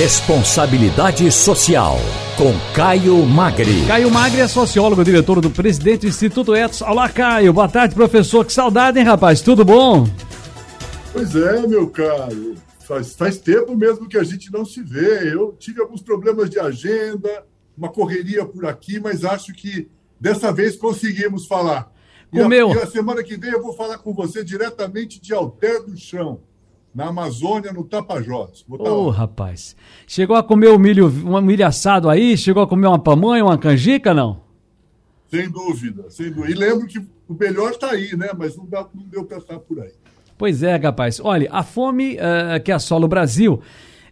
Responsabilidade Social, com Caio Magri. Caio Magri é sociólogo, diretor do presidente do Instituto Etos. Olá, Caio. Boa tarde, professor. Que saudade, hein, rapaz? Tudo bom? Pois é, meu caro. Faz, faz tempo mesmo que a gente não se vê. Eu tive alguns problemas de agenda, uma correria por aqui, mas acho que dessa vez conseguimos falar. E a, e a semana que vem eu vou falar com você diretamente de Alter do Chão na Amazônia, no Tapajós. Ô, oh, rapaz. Chegou a comer o milho, um milho assado aí? Chegou a comer uma pamonha, uma canjica, não? Sem dúvida, sem dúvida. E lembro que o melhor está aí, né? Mas não, dá, não deu para estar por aí. Pois é, rapaz. Olha, a fome uh, que assola o Brasil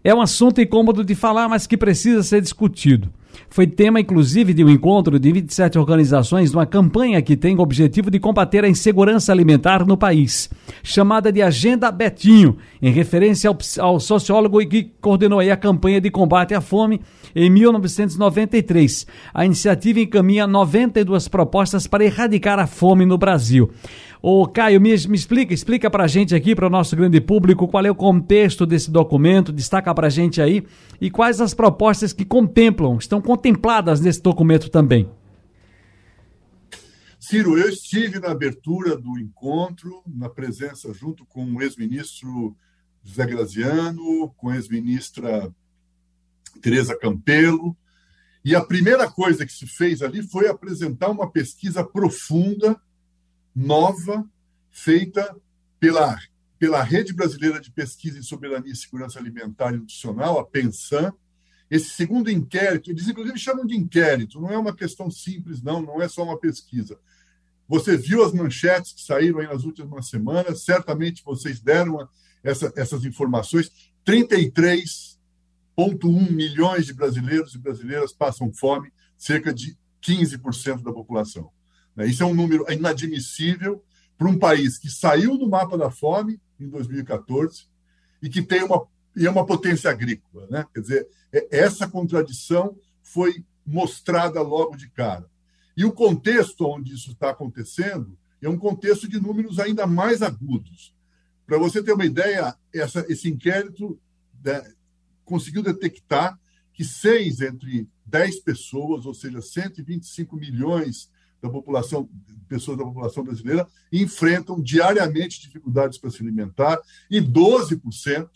é um assunto incômodo de falar, mas que precisa ser discutido. Foi tema, inclusive, de um encontro de 27 organizações numa campanha que tem o objetivo de combater a insegurança alimentar no país, chamada de Agenda Betinho, em referência ao, ao sociólogo que coordenou a campanha de combate à fome em 1993. A iniciativa encaminha 92 propostas para erradicar a fome no Brasil. Ô, Caio, me, me explica, explica pra gente aqui, para o nosso grande público, qual é o contexto desse documento, destaca pra gente aí, e quais as propostas que contemplam, estão contempladas nesse documento também. Ciro, eu estive na abertura do encontro, na presença junto com o ex-ministro José Graziano, com a ex-ministra Tereza Campelo, e a primeira coisa que se fez ali foi apresentar uma pesquisa profunda nova, feita pela, pela Rede Brasileira de Pesquisa em Soberania e Segurança Alimentar e Nutricional, a PENSAN. Esse segundo inquérito, eles inclusive chamam de inquérito, não é uma questão simples, não, não é só uma pesquisa. Você viu as manchetes que saíram aí nas últimas semanas, certamente vocês deram essa, essas informações. 33,1 milhões de brasileiros e brasileiras passam fome, cerca de 15% da população. Né? Isso é um número inadmissível para um país que saiu do mapa da fome em 2014 e que tem uma, e é uma potência agrícola. Né? Quer dizer, é, essa contradição foi mostrada logo de cara. E o contexto onde isso está acontecendo é um contexto de números ainda mais agudos. Para você ter uma ideia, essa, esse inquérito né, conseguiu detectar que seis entre dez pessoas, ou seja, 125 milhões da população, pessoas da população brasileira enfrentam diariamente dificuldades para se alimentar e 12%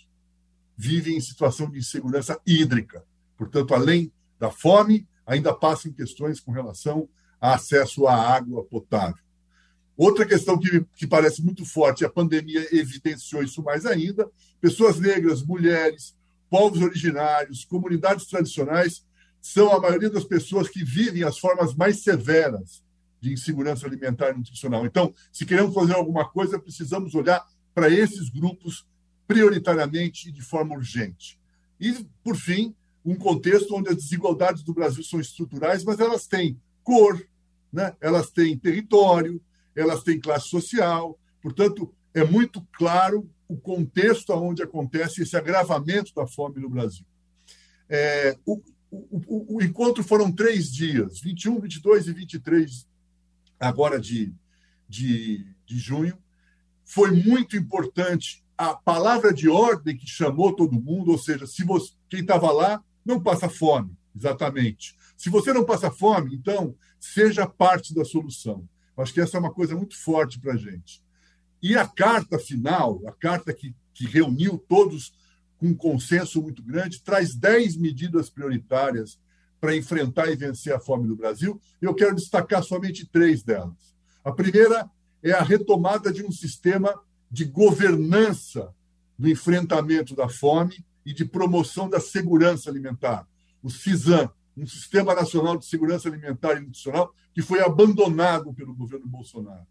vivem em situação de insegurança hídrica. Portanto, além da fome, ainda passam questões com relação a acesso à água potável. Outra questão que, que parece muito forte, a pandemia evidenciou isso mais ainda: pessoas negras, mulheres, povos originários, comunidades tradicionais são a maioria das pessoas que vivem as formas mais severas de insegurança alimentar e nutricional. Então, se queremos fazer alguma coisa, precisamos olhar para esses grupos prioritariamente e de forma urgente. E, por fim, um contexto onde as desigualdades do Brasil são estruturais, mas elas têm cor, né? elas têm território, elas têm classe social. Portanto, é muito claro o contexto onde acontece esse agravamento da fome no Brasil. É, o, o, o, o, encontro foram três dias, 21, 22 e 23 agora de, de, de junho. Foi muito importante a palavra de ordem que chamou todo mundo, ou seja, se você, quem estava lá não passa fome, exatamente. Se você não passa fome, então seja parte da solução. Acho que essa é uma coisa muito forte para a gente. E a carta final, a carta que, que reuniu todos com um consenso muito grande, traz 10 medidas prioritárias para enfrentar e vencer a fome no Brasil. Eu quero destacar somente três delas. A primeira é a retomada de um sistema de governança no enfrentamento da fome e de promoção da segurança alimentar, o CISAM, um Sistema Nacional de Segurança Alimentar e Nutricional que foi abandonado pelo governo Bolsonaro.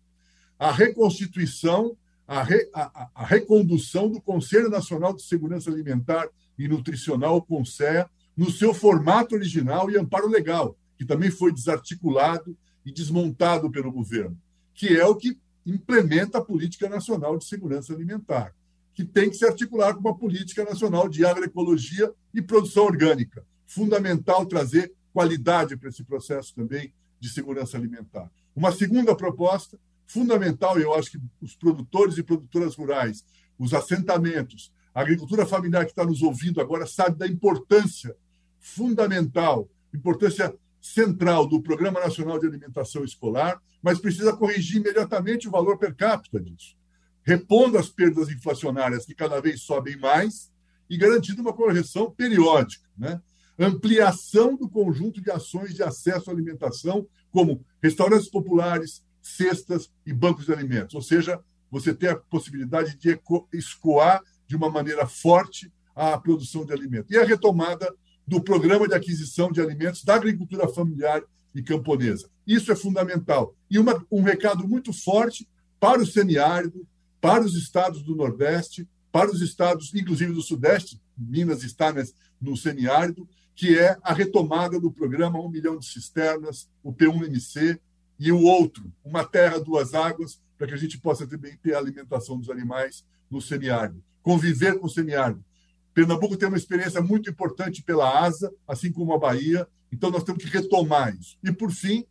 A reconstituição, a, re, a, a recondução do Conselho Nacional de Segurança Alimentar e Nutricional, o CONSEA, no seu formato original e amparo legal, que também foi desarticulado e desmontado pelo governo, que é o que implementa a Política Nacional de Segurança Alimentar, que tem que se articular com uma Política Nacional de Agroecologia e Produção Orgânica. Fundamental trazer qualidade para esse processo também de segurança alimentar. Uma segunda proposta, fundamental, eu acho que os produtores e produtoras rurais, os assentamentos, A agricultura familiar que está nos ouvindo agora sabe da importância fundamental, importância central do Programa Nacional de Alimentação Escolar, mas precisa corrigir imediatamente o valor per capita disso, repondo as perdas inflacionárias que cada vez sobem mais e garantindo uma correção periódica. Né? Ampliação do conjunto de ações de acesso à alimentação, como restaurantes populares, cestas e bancos de alimentos. Ou seja, você tem a possibilidade de escoar de uma maneira forte a produção de alimentos. E a retomada do programa de aquisição de alimentos da agricultura familiar e camponesa. Isso é fundamental. E uma, um recado muito forte para o semiárido, para os estados do Nordeste, para os estados, inclusive do Sudeste, Minas está no semiárido, que é a retomada do programa Um Milhão de Cisternas, o P1MC, e o outro, Uma Terra, Duas Águas, para que a gente possa também ter alimentação dos animais no semiárido conviver com o semiárido. Pernambuco tem uma experiência muito importante pela ASA, assim como a Bahia, então nós temos que retomar isso. E, por fim,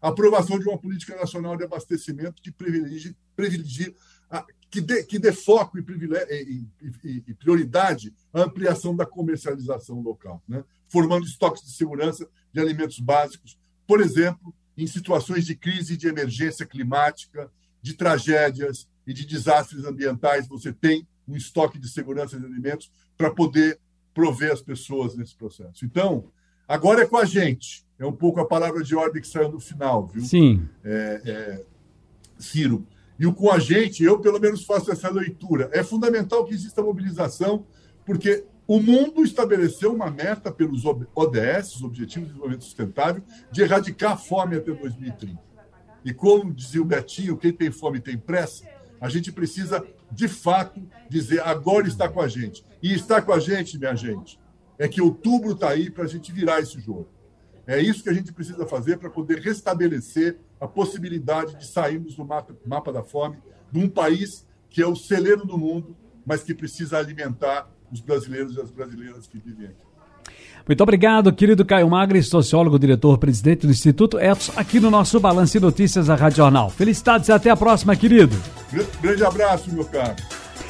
a aprovação de uma política nacional de abastecimento que privilegie, privilegie que, dê, que dê foco e, e, e, e, prioridade à ampliação da comercialização local, né? formando estoques de segurança de alimentos básicos, por exemplo, em situações de crise de emergência climática, de tragédias e de desastres ambientais, você tem um estoque de segurança de alimentos para poder prover as pessoas nesse processo. Então, agora é com a gente. É um pouco a palavra de ordem que saiu no final, viu? Sim. É, é, Ciro. E o com a gente, eu pelo menos faço essa leitura. É fundamental que exista mobilização, porque o mundo estabeleceu uma meta pelos ODS, os Objetivos de Desenvolvimento Sustentável, de erradicar a fome até 2030. E como dizia o Betinho, quem tem fome tem pressa, a gente precisa de fato, dizer agora está com a gente. E está com a gente, minha gente, é que outubro está aí para a gente virar esse jogo. É isso que a gente precisa fazer para poder restabelecer a possibilidade de sairmos do mapa, mapa da fome de um país que é o celeiro do mundo, mas que precisa alimentar os brasileiros e as brasileiras que vivem aqui. Muito obrigado, querido Caio Magri, sociólogo, diretor, presidente do Instituto Etos, aqui no nosso Balanço de Notícias da Rádio Jornal. Felicidades e até a próxima, querido. Grande abraço, meu caro.